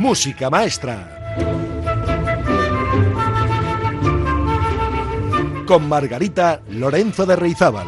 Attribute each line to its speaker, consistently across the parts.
Speaker 1: Música Maestra. Con Margarita Lorenzo de Reizábal.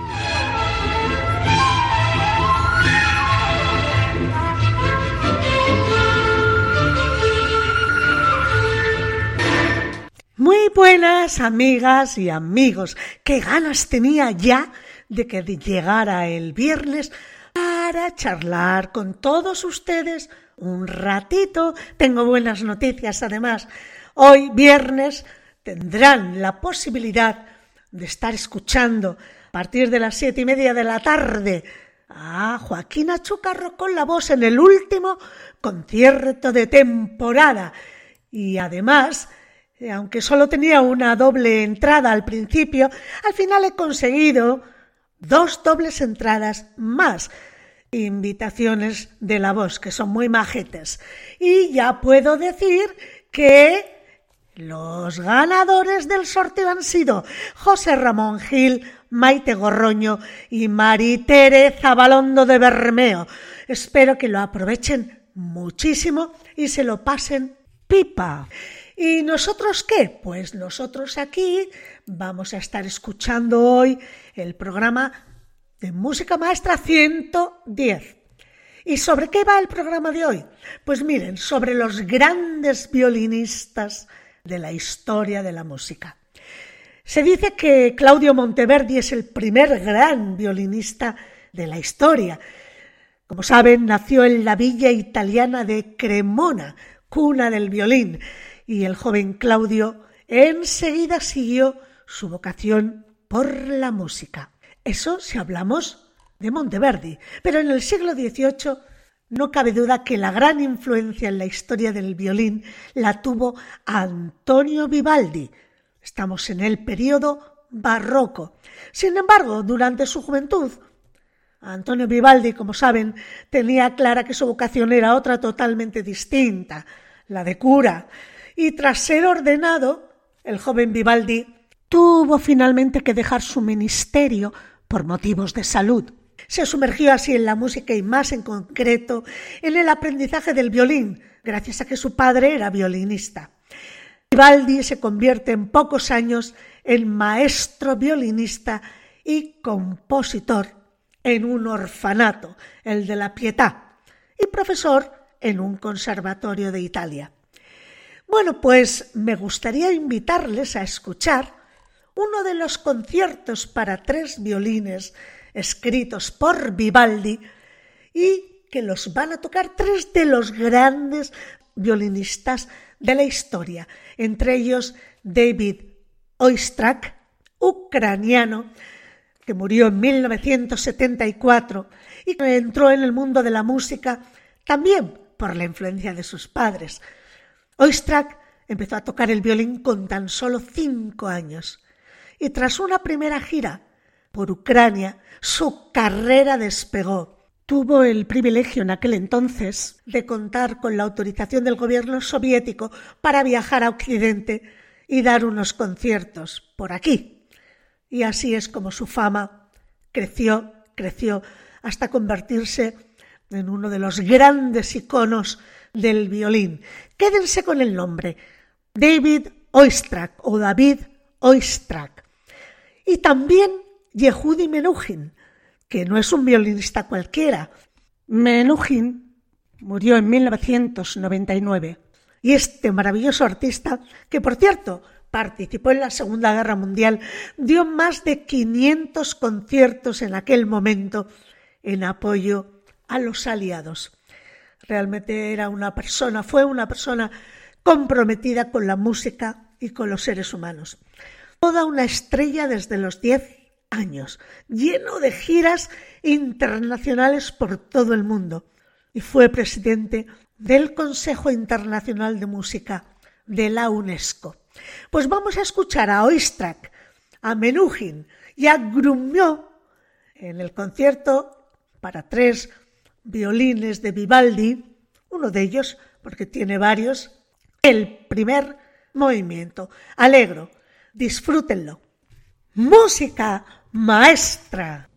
Speaker 2: Muy buenas amigas y amigos. Qué ganas tenía ya de que llegara el viernes para charlar con todos ustedes un ratito. Tengo buenas noticias además. Hoy viernes tendrán la posibilidad de estar escuchando a partir de las siete y media de la tarde a Joaquín Achucarro con la voz en el último concierto de temporada. Y además, aunque solo tenía una doble entrada al principio, al final he conseguido dos dobles entradas más invitaciones de la voz, que son muy majetes. Y ya puedo decir que los ganadores del sorteo han sido José Ramón Gil, Maite Gorroño y Maritere Zabalondo de Bermeo. Espero que lo aprovechen muchísimo y se lo pasen pipa. ¿Y nosotros qué? Pues nosotros aquí vamos a estar escuchando hoy el programa de Música Maestra 110. ¿Y sobre qué va el programa de hoy? Pues miren, sobre los grandes violinistas de la historia de la música. Se dice que Claudio Monteverdi es el primer gran violinista de la historia. Como saben, nació en la villa italiana de Cremona, cuna del violín, y el joven Claudio enseguida siguió su vocación por la música. Eso si hablamos de Monteverdi, pero en el siglo XVIII no cabe duda que la gran influencia en la historia del violín la tuvo Antonio Vivaldi. Estamos en el periodo barroco. Sin embargo, durante su juventud, Antonio Vivaldi, como saben, tenía clara que su vocación era otra totalmente distinta, la de cura, y tras ser ordenado, el joven Vivaldi tuvo finalmente que dejar su ministerio por motivos de salud. Se sumergió así en la música y más en concreto en el aprendizaje del violín, gracias a que su padre era violinista. Vivaldi se convierte en pocos años en maestro violinista y compositor en un orfanato, el de la Pietà, y profesor en un conservatorio de Italia. Bueno, pues me gustaría invitarles a escuchar uno de los conciertos para tres violines escritos por Vivaldi y que los van a tocar tres de los grandes violinistas de la historia, entre ellos David Oistrakh, ucraniano, que murió en 1974 y que entró en el mundo de la música también por la influencia de sus padres. Oistrakh empezó a tocar el violín con tan solo cinco años y tras una primera gira por Ucrania, su carrera despegó. Tuvo el privilegio en aquel entonces de contar con la autorización del gobierno soviético para viajar a Occidente y dar unos conciertos por aquí. Y así es como su fama creció, creció, hasta convertirse en uno de los grandes iconos del violín. Quédense con el nombre, David Oistrakh o David Oistrakh. Y también Yehudi Menuhin, que no es un violinista cualquiera. Menuhin murió en 1999 y este maravilloso artista, que por cierto participó en la Segunda Guerra Mundial, dio más de 500 conciertos en aquel momento en apoyo a los aliados. Realmente era una persona, fue una persona comprometida con la música y con los seres humanos. Toda una estrella desde los 10 años, lleno de giras internacionales por todo el mundo, y fue presidente del Consejo Internacional de Música de la UNESCO. Pues vamos a escuchar a Oistrakh, a Menuhin y a Grumio en el concierto para tres violines de Vivaldi, uno de ellos, porque tiene varios, el primer movimiento. Alegro, disfrútenlo. Música maestra.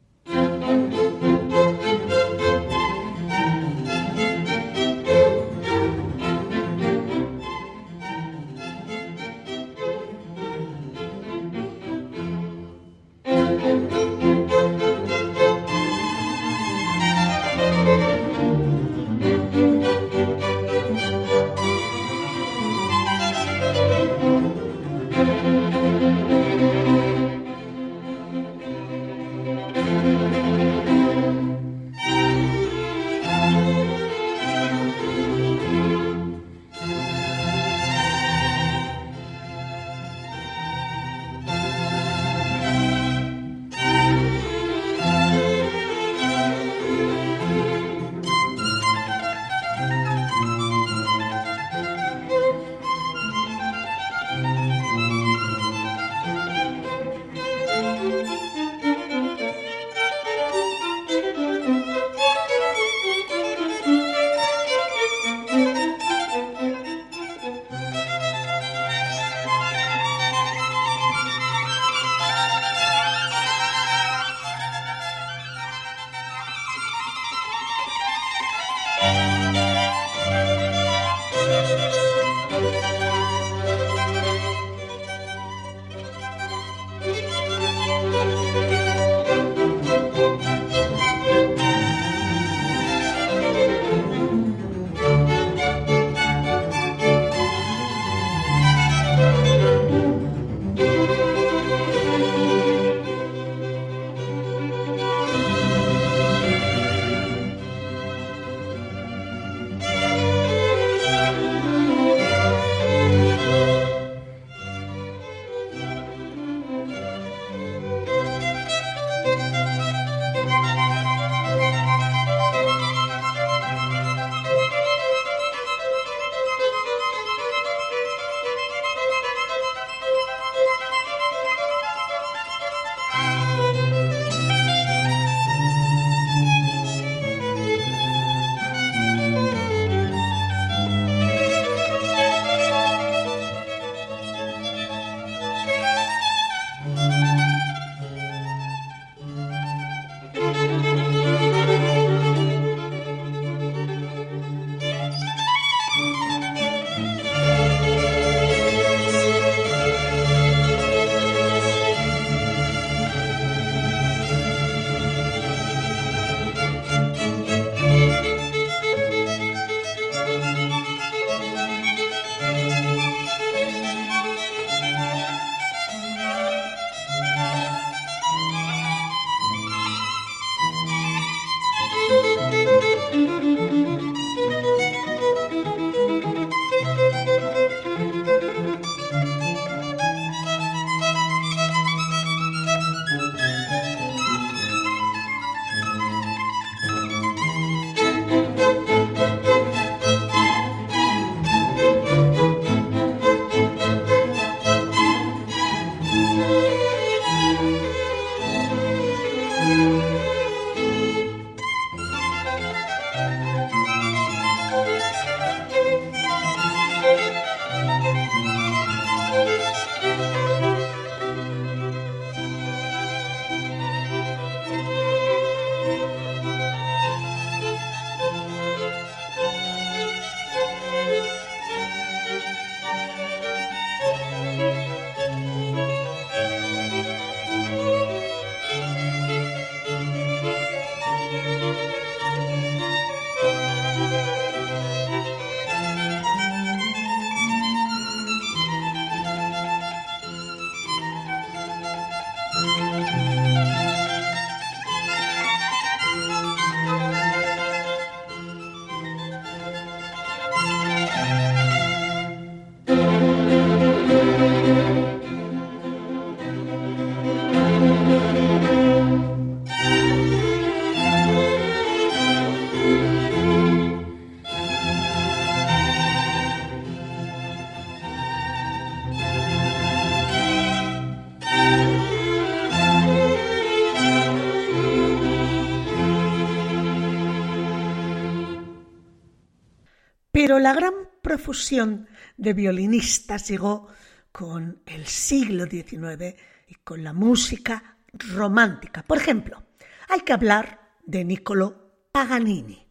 Speaker 2: Pero la gran profusión de violinistas llegó con el siglo XIX y con la música romántica. Por ejemplo, hay que hablar de Niccolo Paganini.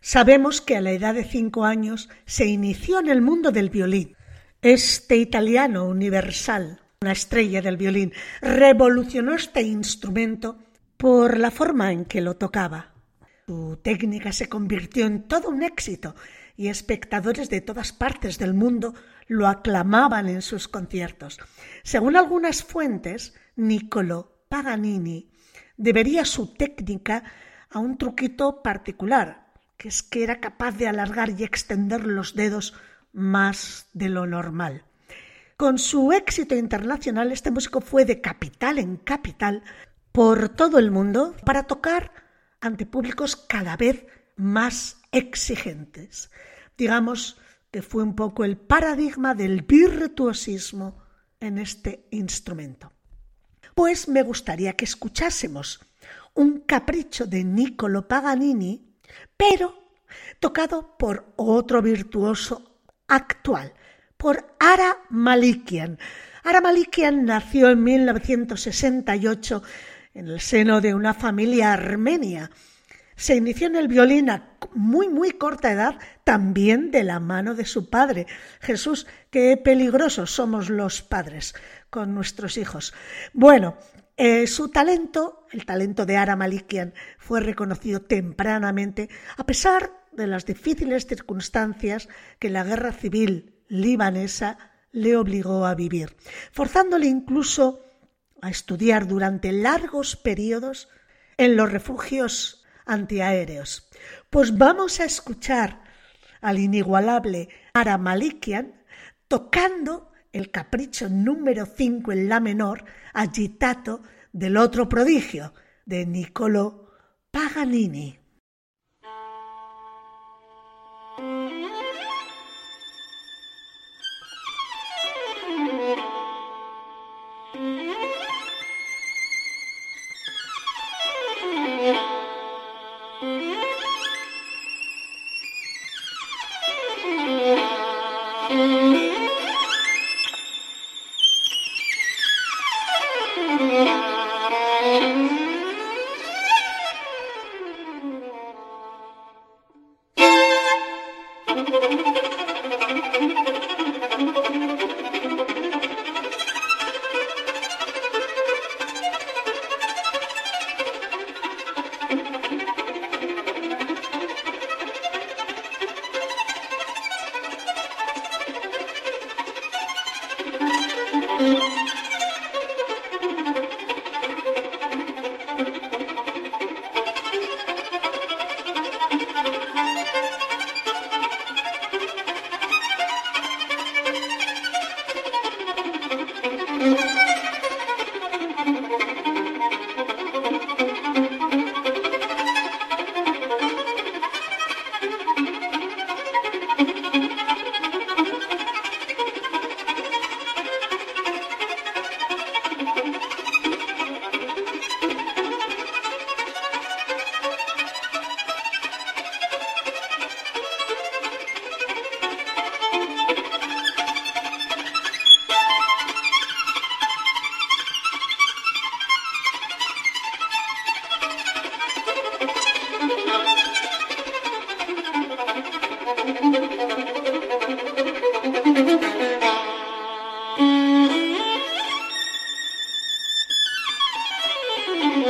Speaker 2: Sabemos que a la edad de cinco años se inició en el mundo del violín. Este italiano universal, una estrella del violín, revolucionó este instrumento por la forma en que lo tocaba. Su técnica se convirtió en todo un éxito y espectadores de todas partes del mundo lo aclamaban en sus conciertos. Según algunas fuentes, Niccolo Paganini debería su técnica a un truquito particular, que es que era capaz de alargar y extender los dedos más de lo normal. Con su éxito internacional, este músico fue de capital en capital por todo el mundo para tocar ante públicos cada vez más exigentes. Digamos que fue un poco el paradigma del virtuosismo en este instrumento. Pues me gustaría que escuchásemos un capricho de Niccolo Paganini, pero tocado por otro virtuoso actual, por Ara Malikian. Ara Malikian nació en 1968 en el seno de una familia armenia. Se inició en el violín a muy, muy corta edad, también de la mano de su padre. Jesús, qué peligrosos somos los padres con nuestros hijos. Bueno, eh, su talento, el talento de Ara Malikian, fue reconocido tempranamente, a pesar de las difíciles circunstancias que la guerra civil libanesa le obligó a vivir, forzándole incluso a estudiar durante largos periodos en los refugios antiaéreos. Pues vamos a escuchar al inigualable Ara Malikian tocando el capricho número 5 en la menor, agitato del otro prodigio, de Niccolo Paganini.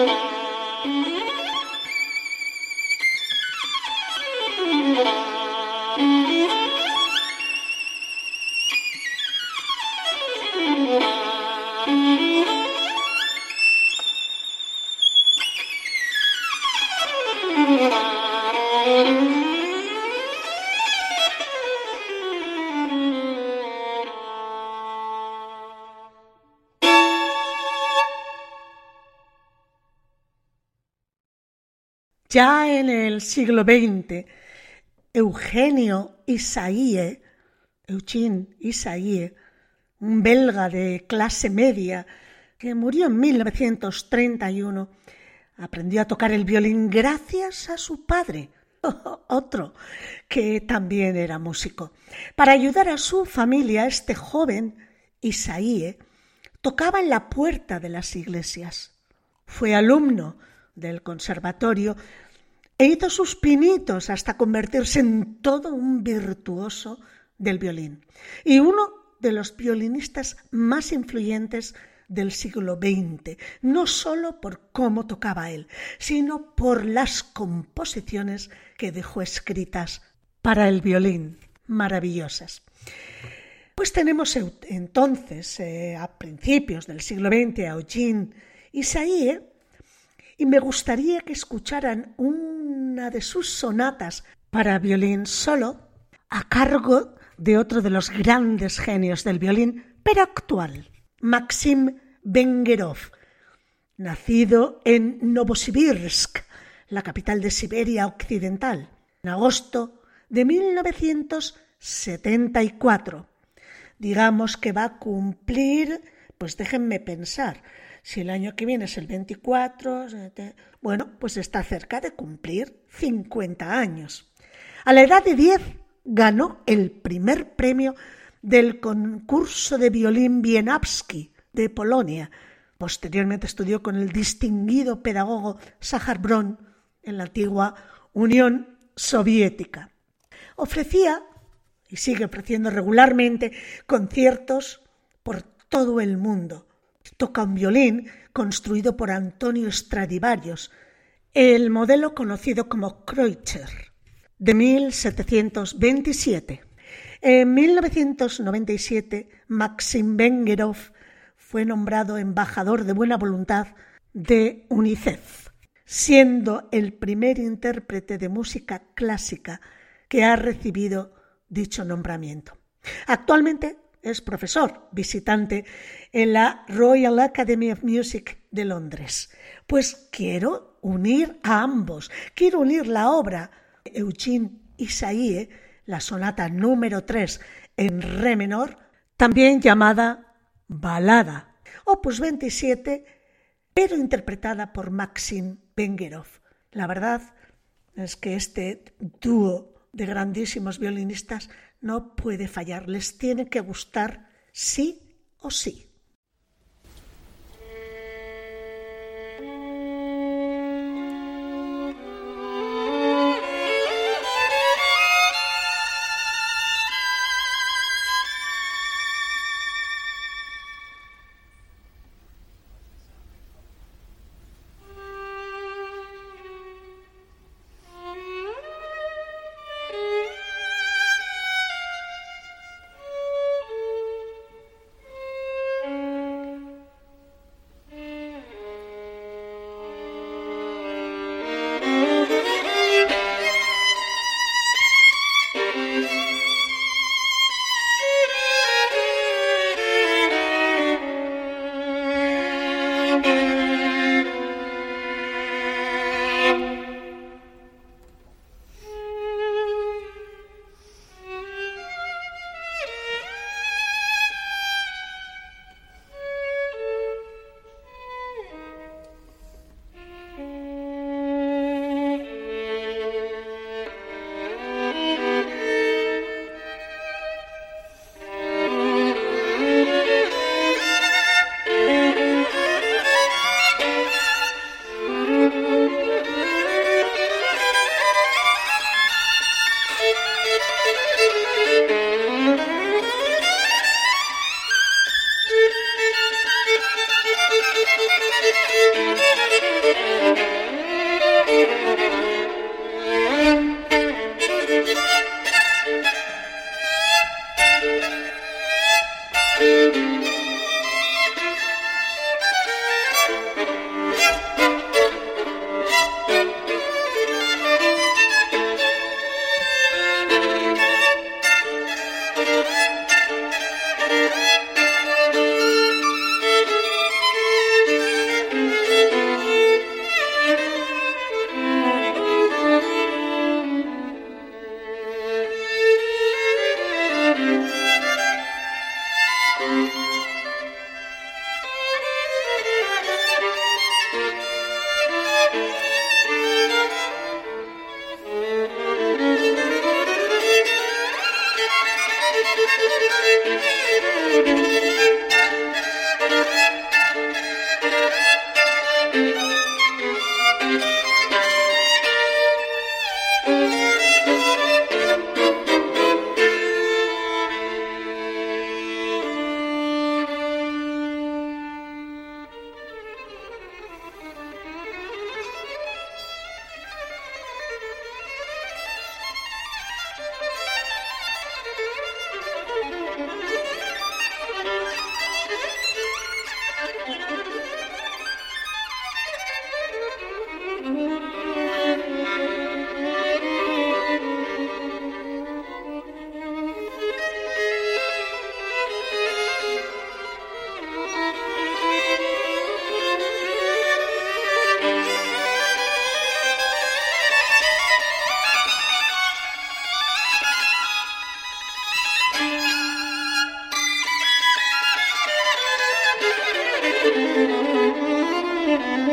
Speaker 2: Thank you. Ya en el siglo XX, Eugenio Isaïe, Eugene Isaïe, un belga de clase media que murió en 1931, aprendió a tocar el violín gracias a su padre, otro que también era músico. Para ayudar a su familia, este joven, Isaíe, tocaba en la puerta de las iglesias. Fue alumno del conservatorio e hizo sus pinitos hasta convertirse en todo un virtuoso del violín y uno de los violinistas más influyentes del siglo XX, no solo por cómo tocaba él, sino por las composiciones que dejó escritas para el violín, maravillosas. Pues tenemos entonces, eh, a principios del siglo XX, a Eugene y me gustaría que escucharan una de sus sonatas para violín solo, a cargo de otro de los grandes genios del violín, pero actual, Maxim Bengerov, nacido en Novosibirsk, la capital de Siberia Occidental, en agosto de 1974. Digamos que va a cumplir, pues déjenme pensar, si el año que viene es el 24, bueno, pues está cerca de cumplir 50 años. A la edad de 10 ganó el primer premio del concurso de violín Wieniawski de Polonia. Posteriormente estudió con el distinguido pedagogo Sahar Bron en la antigua Unión Soviética. Ofrecía y sigue ofreciendo regularmente conciertos por todo el mundo. Toca un violín construido por Antonio Stradivarius, el modelo conocido como Kreutzer, de 1727. En 1997, Maxim Bengerov fue nombrado embajador de buena voluntad de UNICEF, siendo el primer intérprete de música clásica que ha recibido dicho nombramiento. Actualmente es profesor visitante en la Royal Academy of Music de Londres. Pues quiero unir a ambos, quiero unir la obra Eugene Isaíe, la sonata número 3 en re menor, también llamada Balada, opus 27, pero interpretada por Maxim Bengerov. La verdad es que este dúo de grandísimos violinistas no puede fallar, les tiene que gustar sí o sí.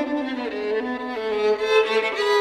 Speaker 2: Thank you.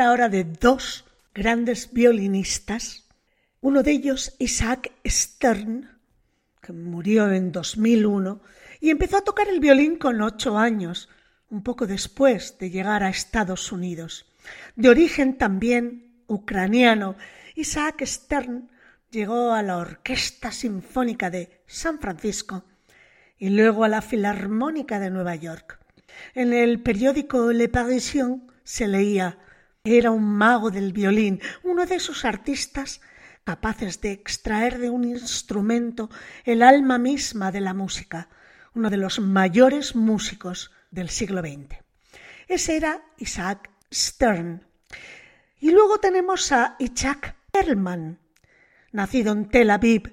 Speaker 2: Ahora de dos grandes violinistas. Uno de ellos, Isaac Stern, que murió en 2001 y empezó a tocar el violín con ocho años, un poco después de llegar a Estados Unidos. De origen también ucraniano, Isaac Stern llegó a la Orquesta Sinfónica de San Francisco y luego a la Filarmónica de Nueva York. En el periódico Le Parisien se leía era un mago del violín, uno de esos artistas capaces de extraer de un instrumento el alma misma de la música, uno de los mayores músicos del siglo XX. Ese era Isaac Stern. Y luego tenemos a Isaac Perlman, nacido en Tel Aviv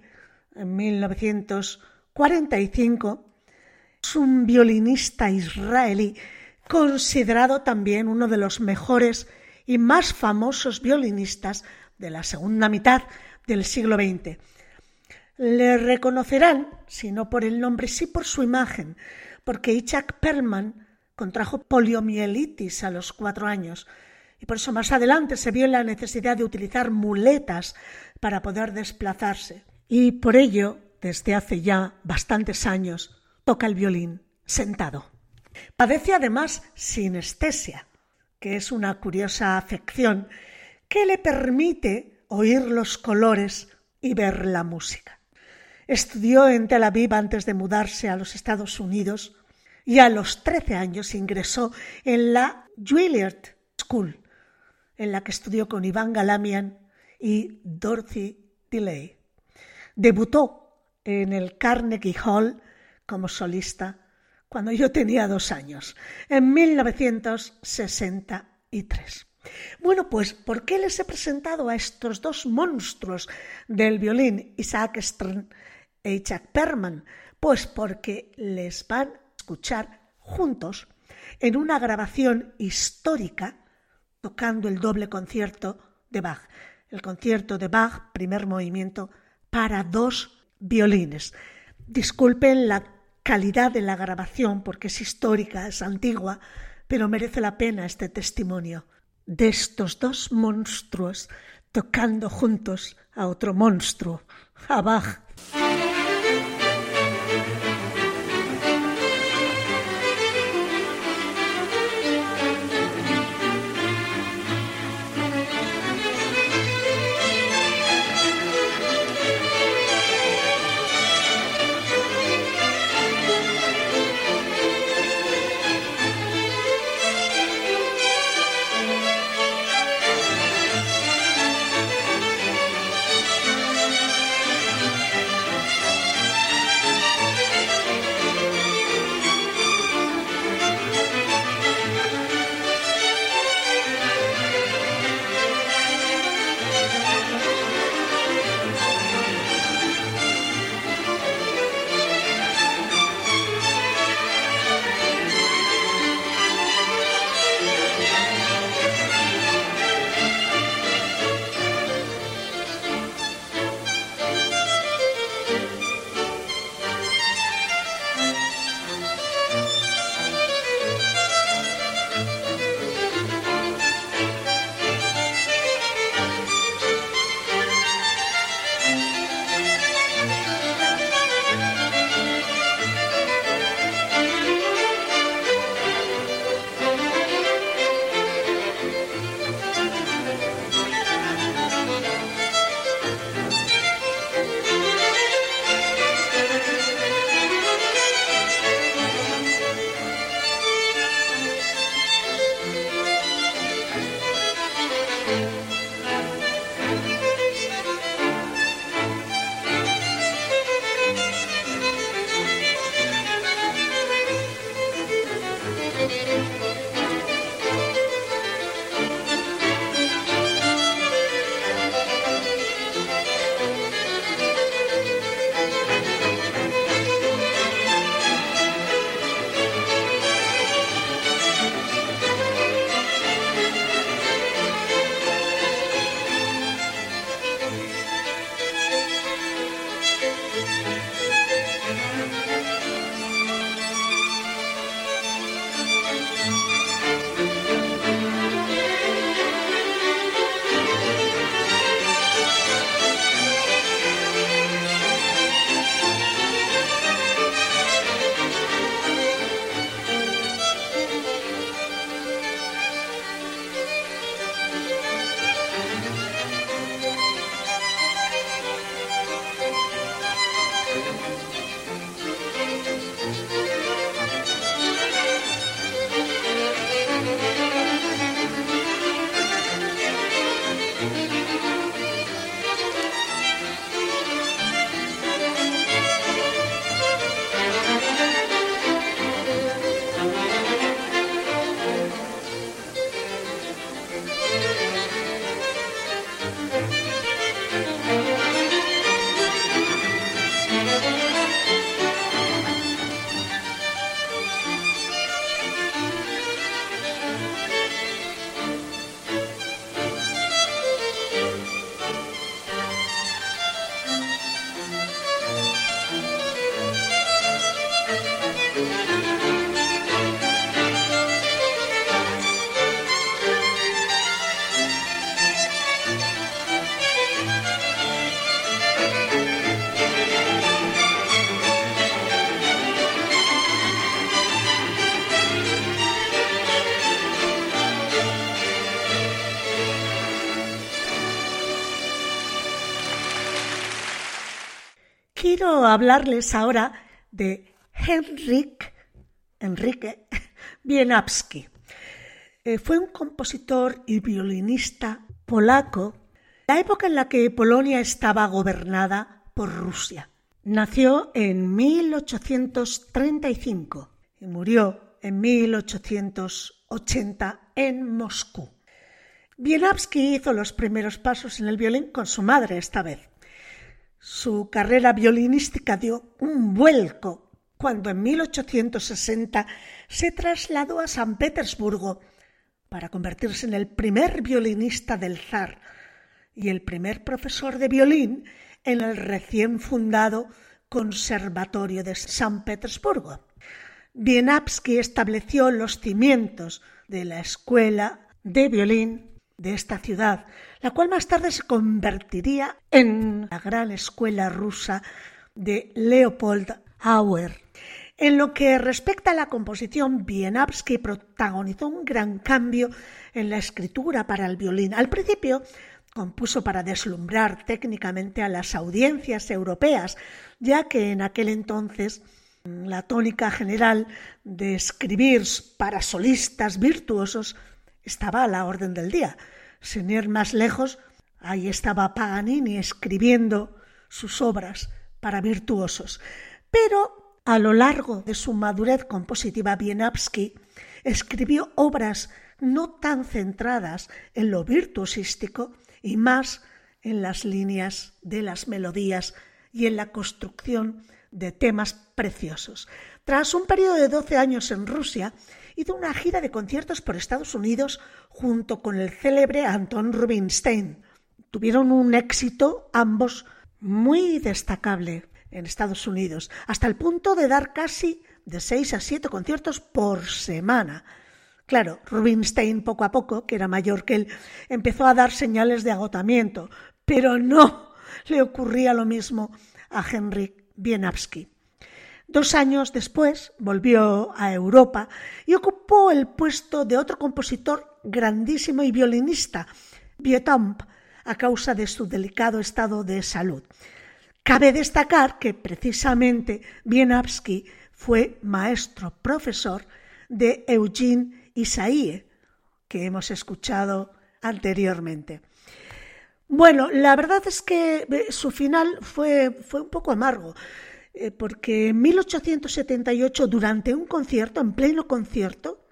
Speaker 2: en 1945. Es un violinista israelí considerado también uno de los mejores y más famosos violinistas de la segunda mitad del siglo XX. Le reconocerán, si no por el nombre, sí por su imagen, porque Isaac Perlman contrajo poliomielitis a los cuatro años y por eso más adelante se vio la necesidad de utilizar muletas para poder desplazarse. Y por ello, desde hace ya bastantes años, toca el violín sentado. Padece además sinestesia, que es una curiosa afección que le permite oír los colores y ver la música. Estudió en Tel Aviv antes de mudarse a los Estados Unidos y a los 13 años ingresó en la Juilliard School, en la que estudió con Iván Galamian y Dorothy DeLay. Debutó en el Carnegie Hall como solista cuando yo tenía dos años, en 1963. Bueno, pues, ¿por qué les he presentado a estos dos monstruos del violín, Isaac Stern e Isaac Perman? Pues porque les van a escuchar juntos en una grabación histórica tocando el doble concierto de Bach, el concierto de Bach, primer movimiento, para dos violines. Disculpen la calidad de la grabación, porque es histórica, es antigua, pero merece la pena este testimonio de estos dos monstruos tocando juntos a otro monstruo. Hablarles ahora de Henrik, Enrique Bienapski. Eh, fue un compositor y violinista polaco, la época en la que Polonia estaba gobernada por Rusia. Nació en 1835 y murió en 1880 en Moscú. Bienapski hizo los primeros pasos en el violín con su madre esta vez. Su carrera violinística dio un vuelco cuando en 1860 se trasladó a San Petersburgo para convertirse en el primer violinista del zar y el primer profesor de violín en el recién fundado Conservatorio de San Petersburgo. Bienapski estableció los cimientos de la escuela de violín de esta ciudad, la cual más tarde se convertiría en la gran escuela rusa de Leopold Auer. En lo que respecta a la composición, Bienapski protagonizó un gran cambio en la escritura para el violín. Al principio compuso para deslumbrar técnicamente a las audiencias europeas, ya que en aquel entonces la tónica general de escribir para solistas virtuosos estaba a la orden del día. Sin ir más lejos, ahí estaba Paganini escribiendo sus obras para virtuosos. Pero a lo largo de su madurez compositiva, Bienapski escribió obras no tan centradas en lo virtuosístico y más en las líneas de las melodías y en la construcción de temas preciosos. Tras un periodo de 12 años en Rusia, hizo una gira de conciertos por Estados Unidos junto con el célebre Anton Rubinstein. Tuvieron un éxito ambos muy destacable en Estados Unidos, hasta el punto de dar casi de seis a siete conciertos por semana. Claro, Rubinstein poco a poco, que era mayor que él, empezó a dar señales de agotamiento, pero no le ocurría lo mismo a Henrik Bienapski. Dos años después volvió a Europa y ocupó el puesto de otro compositor grandísimo y violinista, Bietamp, a causa de su delicado estado de salud. Cabe destacar que precisamente Bienapski fue maestro profesor de Eugene Isaïe, que hemos escuchado anteriormente. Bueno, la verdad es que eh, su final fue, fue un poco amargo. Eh, porque en 1878, durante un concierto, en pleno concierto,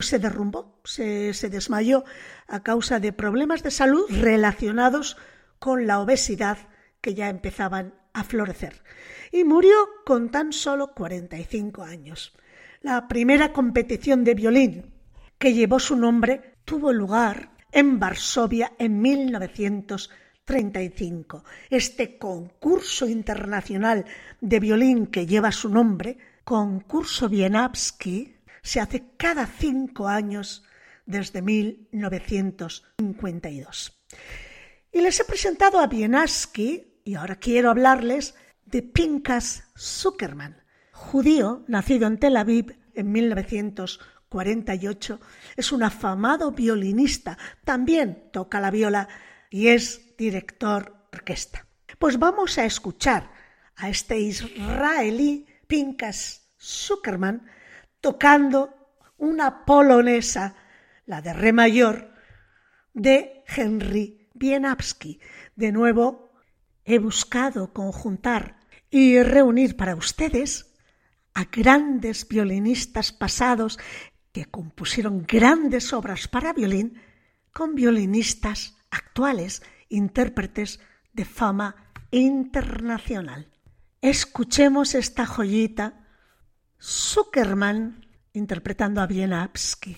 Speaker 2: se derrumbó, se, se desmayó a causa de problemas de salud relacionados con la obesidad que ya empezaban a florecer. Y murió con tan solo 45 años. La primera competición de violín que llevó su nombre tuvo lugar en Varsovia en 1935. Este concurso internacional de violín que lleva su nombre, concurso Wieniawski, se hace cada cinco años desde 1952. Y les he presentado a Wieniawski y ahora quiero hablarles de Pinkas Zuckerman, judío nacido en Tel Aviv en 1948. Es un afamado violinista, también toca la viola y es director orquesta. Pues vamos a escuchar a este israelí Pinkas Zuckerman tocando una polonesa, la de re mayor, de Henry Wieniawski. De nuevo, he buscado conjuntar y reunir para ustedes a grandes violinistas pasados que compusieron grandes obras para violín con violinistas actuales, intérpretes de fama internacional. Escuchemos esta joyita Zuckerman interpretando a Wieniawski.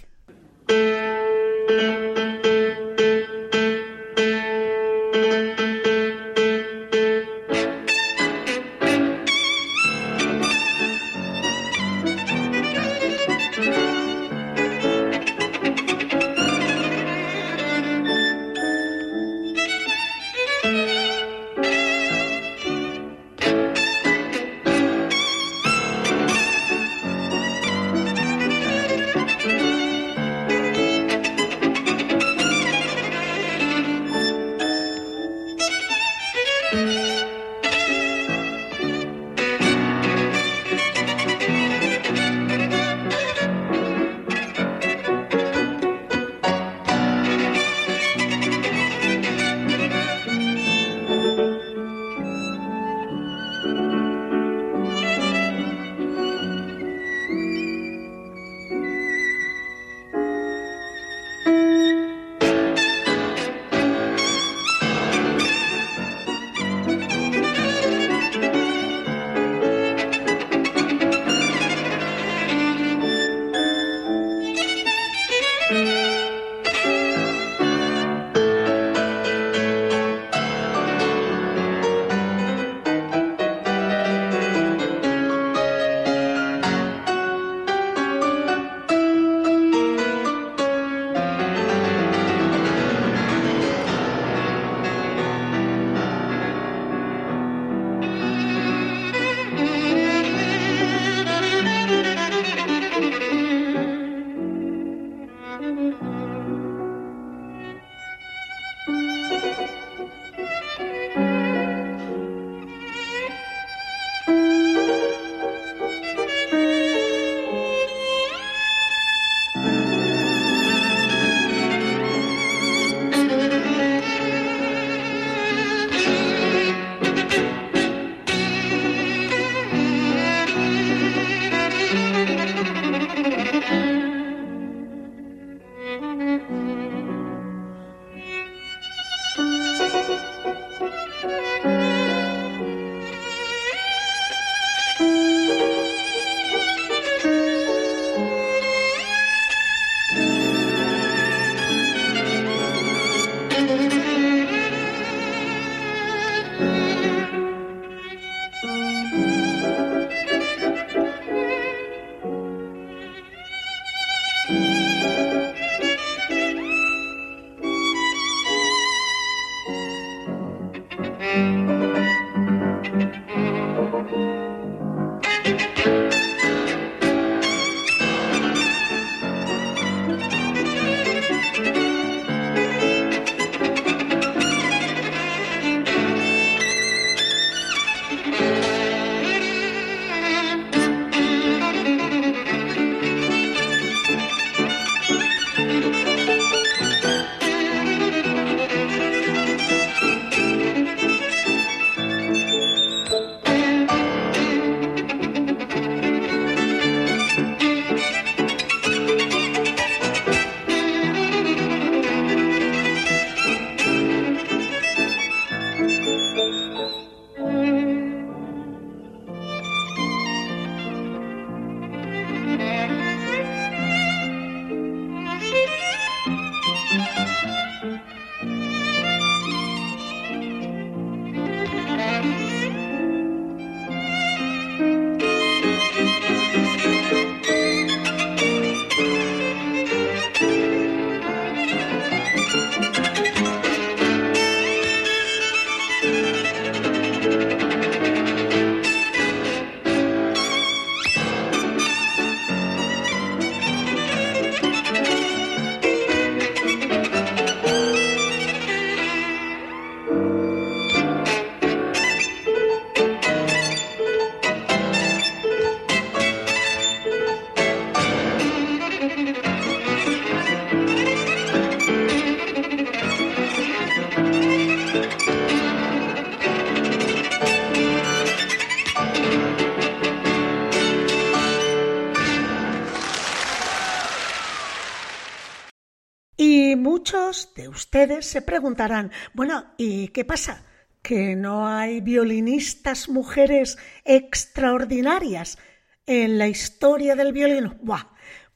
Speaker 2: Ustedes se preguntarán, bueno, ¿y qué pasa? ¿Que no hay violinistas mujeres extraordinarias en la historia del violín? Buah,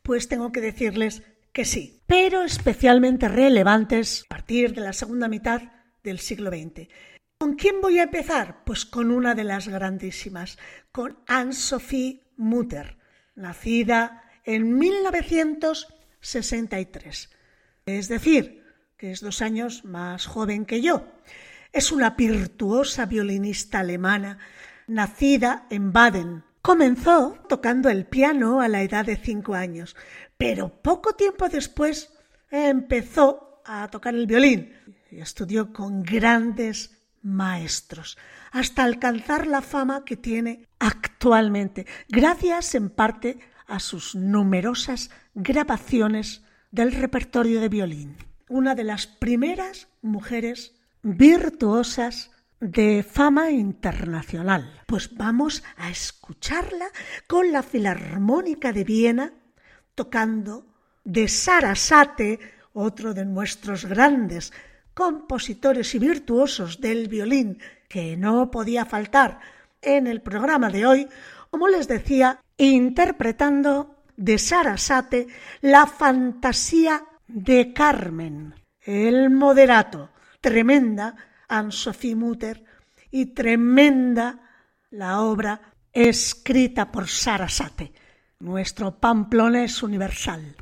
Speaker 2: pues tengo que decirles que sí, pero especialmente relevantes a partir de la segunda mitad del siglo XX. ¿Con quién voy a empezar? Pues con una de las grandísimas, con Anne-Sophie Mutter, nacida en 1963. Es decir, que es dos años más joven que yo. Es una virtuosa violinista alemana, nacida en Baden. Comenzó tocando el piano a la edad de cinco años, pero poco tiempo después empezó a tocar el violín y estudió con grandes maestros, hasta alcanzar la fama que tiene actualmente, gracias en parte a sus numerosas grabaciones del repertorio de violín. Una de las primeras mujeres virtuosas de fama internacional. Pues vamos a escucharla con la Filarmónica de Viena tocando de Sarasate, otro de nuestros grandes compositores y virtuosos del violín que no podía faltar en el programa de hoy, como les decía, interpretando de Sarasate la fantasía de Carmen, el moderato, tremenda Anne-Sophie Mutter y tremenda la obra escrita por Sarasate, nuestro pamplonés universal.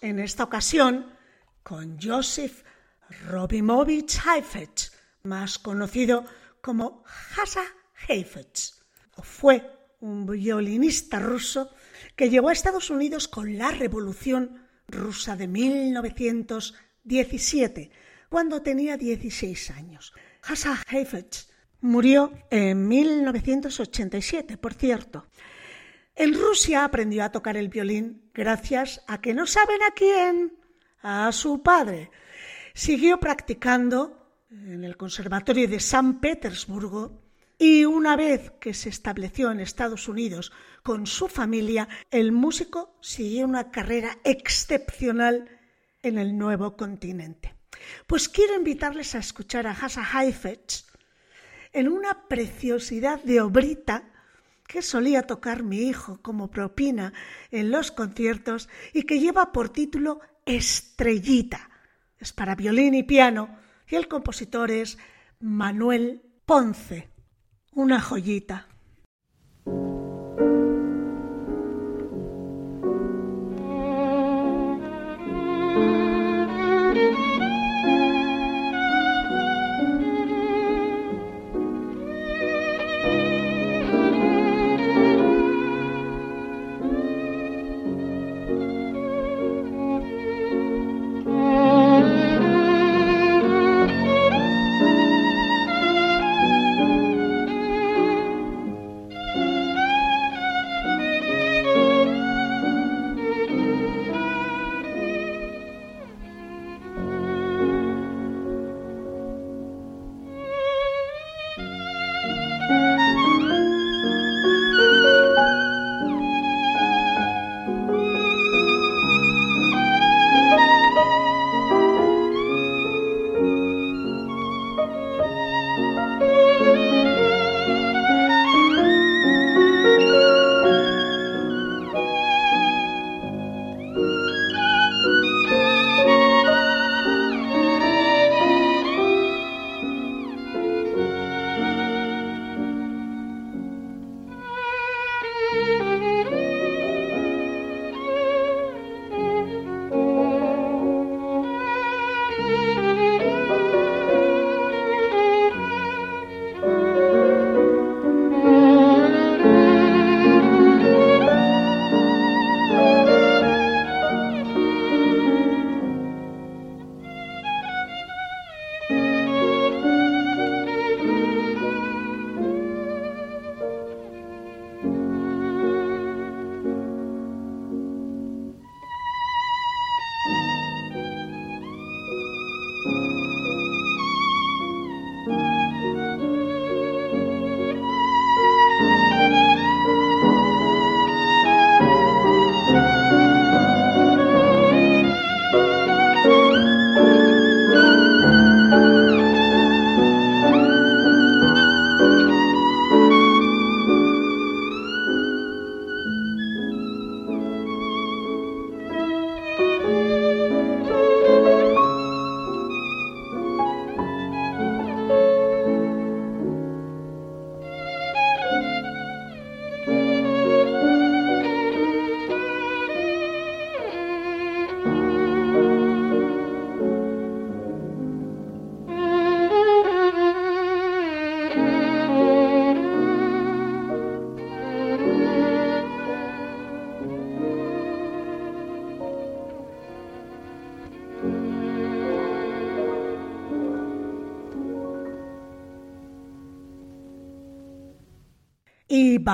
Speaker 2: En esta ocasión con Joseph Robimovich Heifetz, más conocido como Hasa Heifetz. Fue un violinista ruso que llegó a Estados Unidos con la Revolución Rusa de 1917, cuando tenía 16 años. Hasa Heifetz murió en 1987, por cierto. En Rusia aprendió a tocar el violín gracias a que no saben a quién, a su padre. Siguió practicando en el Conservatorio de San Petersburgo y una vez que se estableció en Estados Unidos con su familia, el músico siguió una carrera excepcional en el nuevo continente. Pues quiero invitarles a escuchar a Hasa Heifetz en una preciosidad de obrita que solía tocar mi hijo como propina en los conciertos y que lleva por título Estrellita. Es para violín y piano y el compositor es Manuel Ponce. Una joyita.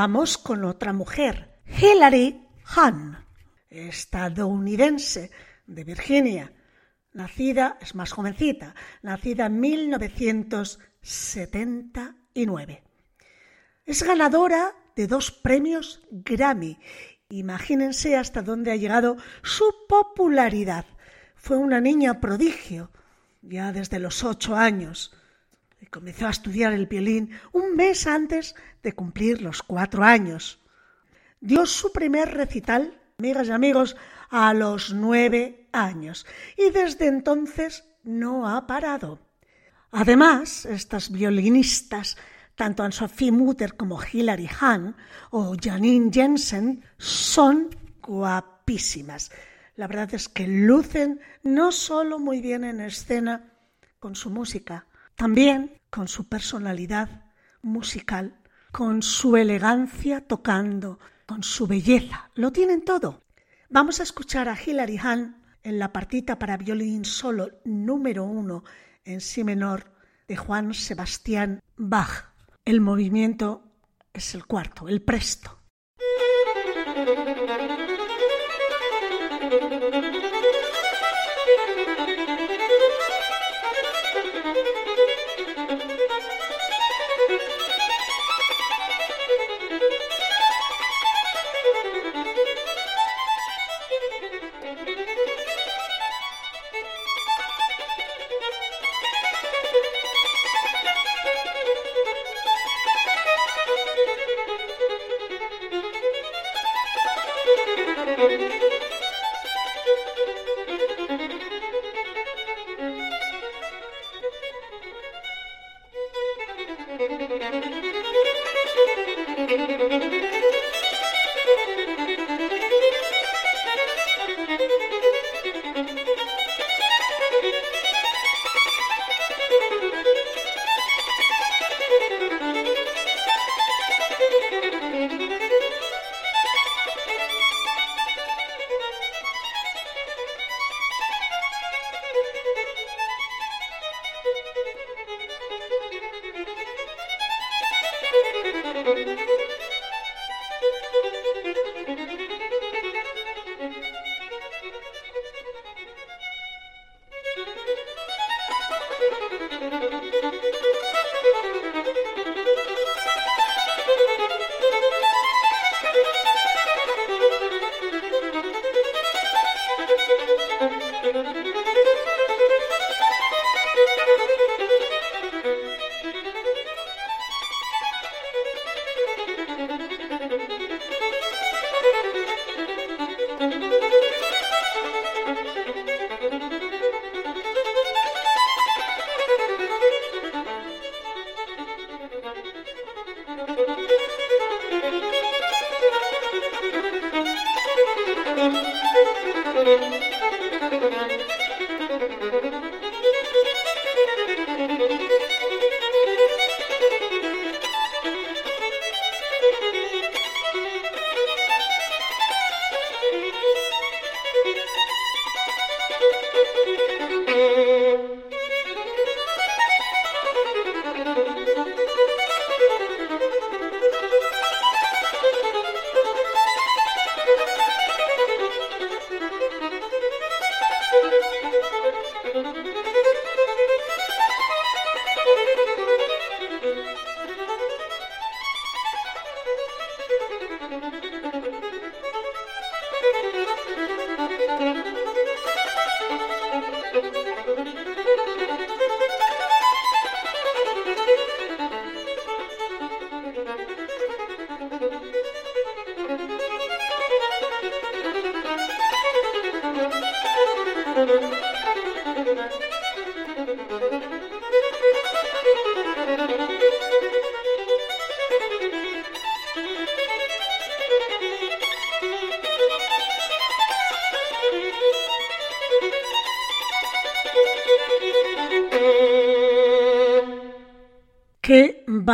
Speaker 2: Vamos con otra mujer, Hilary Hahn, estadounidense de Virginia, nacida, es más jovencita, nacida en 1979. Es ganadora de dos premios Grammy. Imagínense hasta dónde ha llegado su popularidad. Fue una niña prodigio, ya desde los ocho años comenzó a estudiar el violín un mes antes de cumplir los cuatro años. Dio su primer recital, amigas y amigos, a los nueve años y desde entonces no ha parado. Además, estas violinistas, tanto Anne-Sophie Mutter como Hilary Hahn o Janine Jensen, son guapísimas. La verdad es que lucen no solo muy bien en escena con su música, también con su personalidad musical, con su elegancia tocando, con su belleza. Lo tienen todo. Vamos a escuchar a Hilary Hahn en la partita para violín solo número uno en si menor de Juan Sebastián Bach. El movimiento es el cuarto, el presto.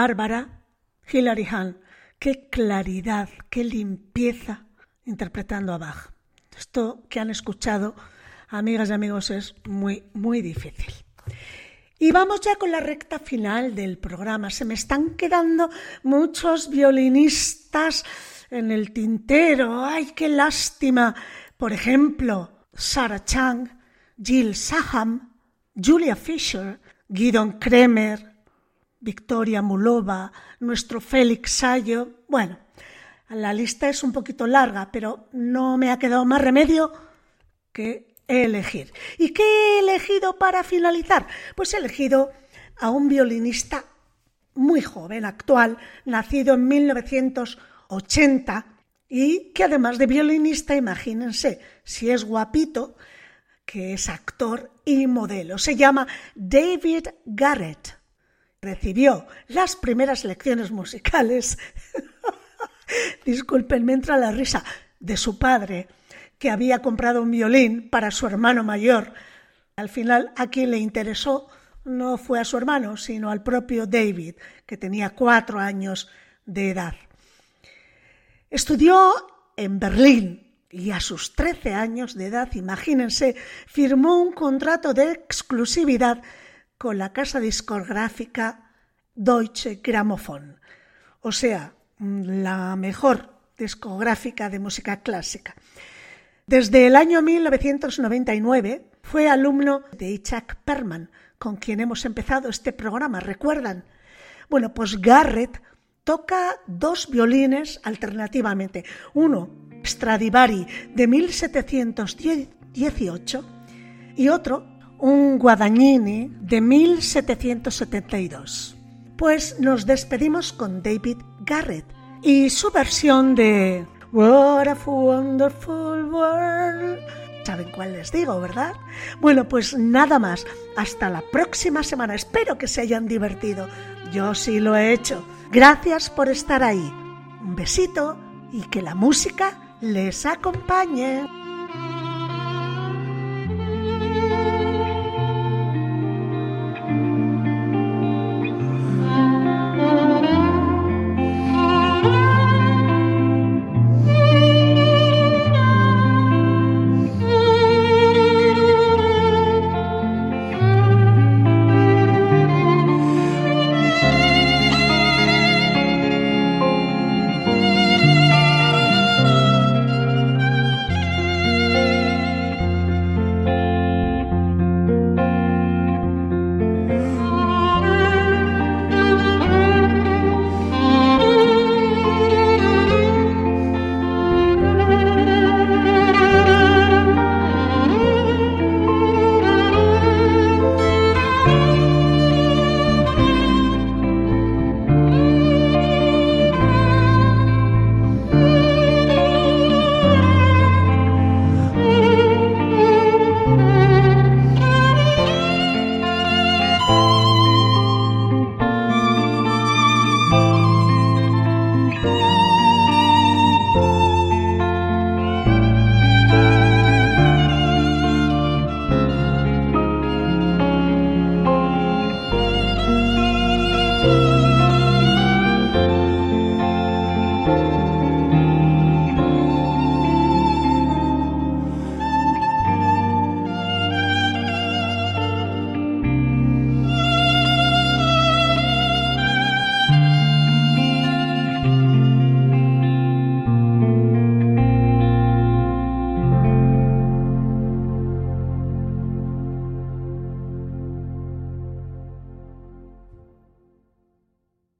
Speaker 2: Bárbara Hilary Hahn, qué claridad, qué limpieza interpretando a Bach. Esto que han escuchado, amigas y amigos, es muy, muy difícil. Y vamos ya con la recta final del programa. Se me están quedando muchos violinistas en el tintero. ¡Ay, qué lástima! Por ejemplo, Sarah Chang, Jill Saham, Julia Fisher, Guidon Kremer, Victoria Mulova, nuestro Félix Sayo. Bueno, la lista es un poquito larga, pero no me ha quedado más remedio que elegir. ¿Y qué he elegido para finalizar? Pues he elegido a un violinista muy joven, actual, nacido en 1980 y que además de violinista, imagínense, si es guapito, que es actor y modelo. Se llama David Garrett. Recibió las primeras lecciones musicales, disculpen, entra la risa, de su padre, que había comprado un violín para su hermano mayor. Al final, a quien le interesó no fue a su hermano, sino al propio David, que tenía cuatro años de edad. Estudió en Berlín y a sus 13 años de edad, imagínense, firmó un contrato de exclusividad con la casa discográfica Deutsche Grammophon, o sea, la mejor discográfica de música clásica. Desde el año 1999 fue alumno de Itzhak Perman, con quien hemos empezado este programa, ¿recuerdan? Bueno, pues Garrett toca dos violines alternativamente. Uno, Stradivari de 1718 y otro, un Guadagnini de 1772. Pues nos despedimos con David Garrett y su versión de What a Wonderful World. ¿Saben cuál les digo, verdad? Bueno, pues nada más. Hasta la próxima semana. Espero que se hayan divertido. Yo sí lo he hecho. Gracias por estar ahí. Un besito y que la música les acompañe.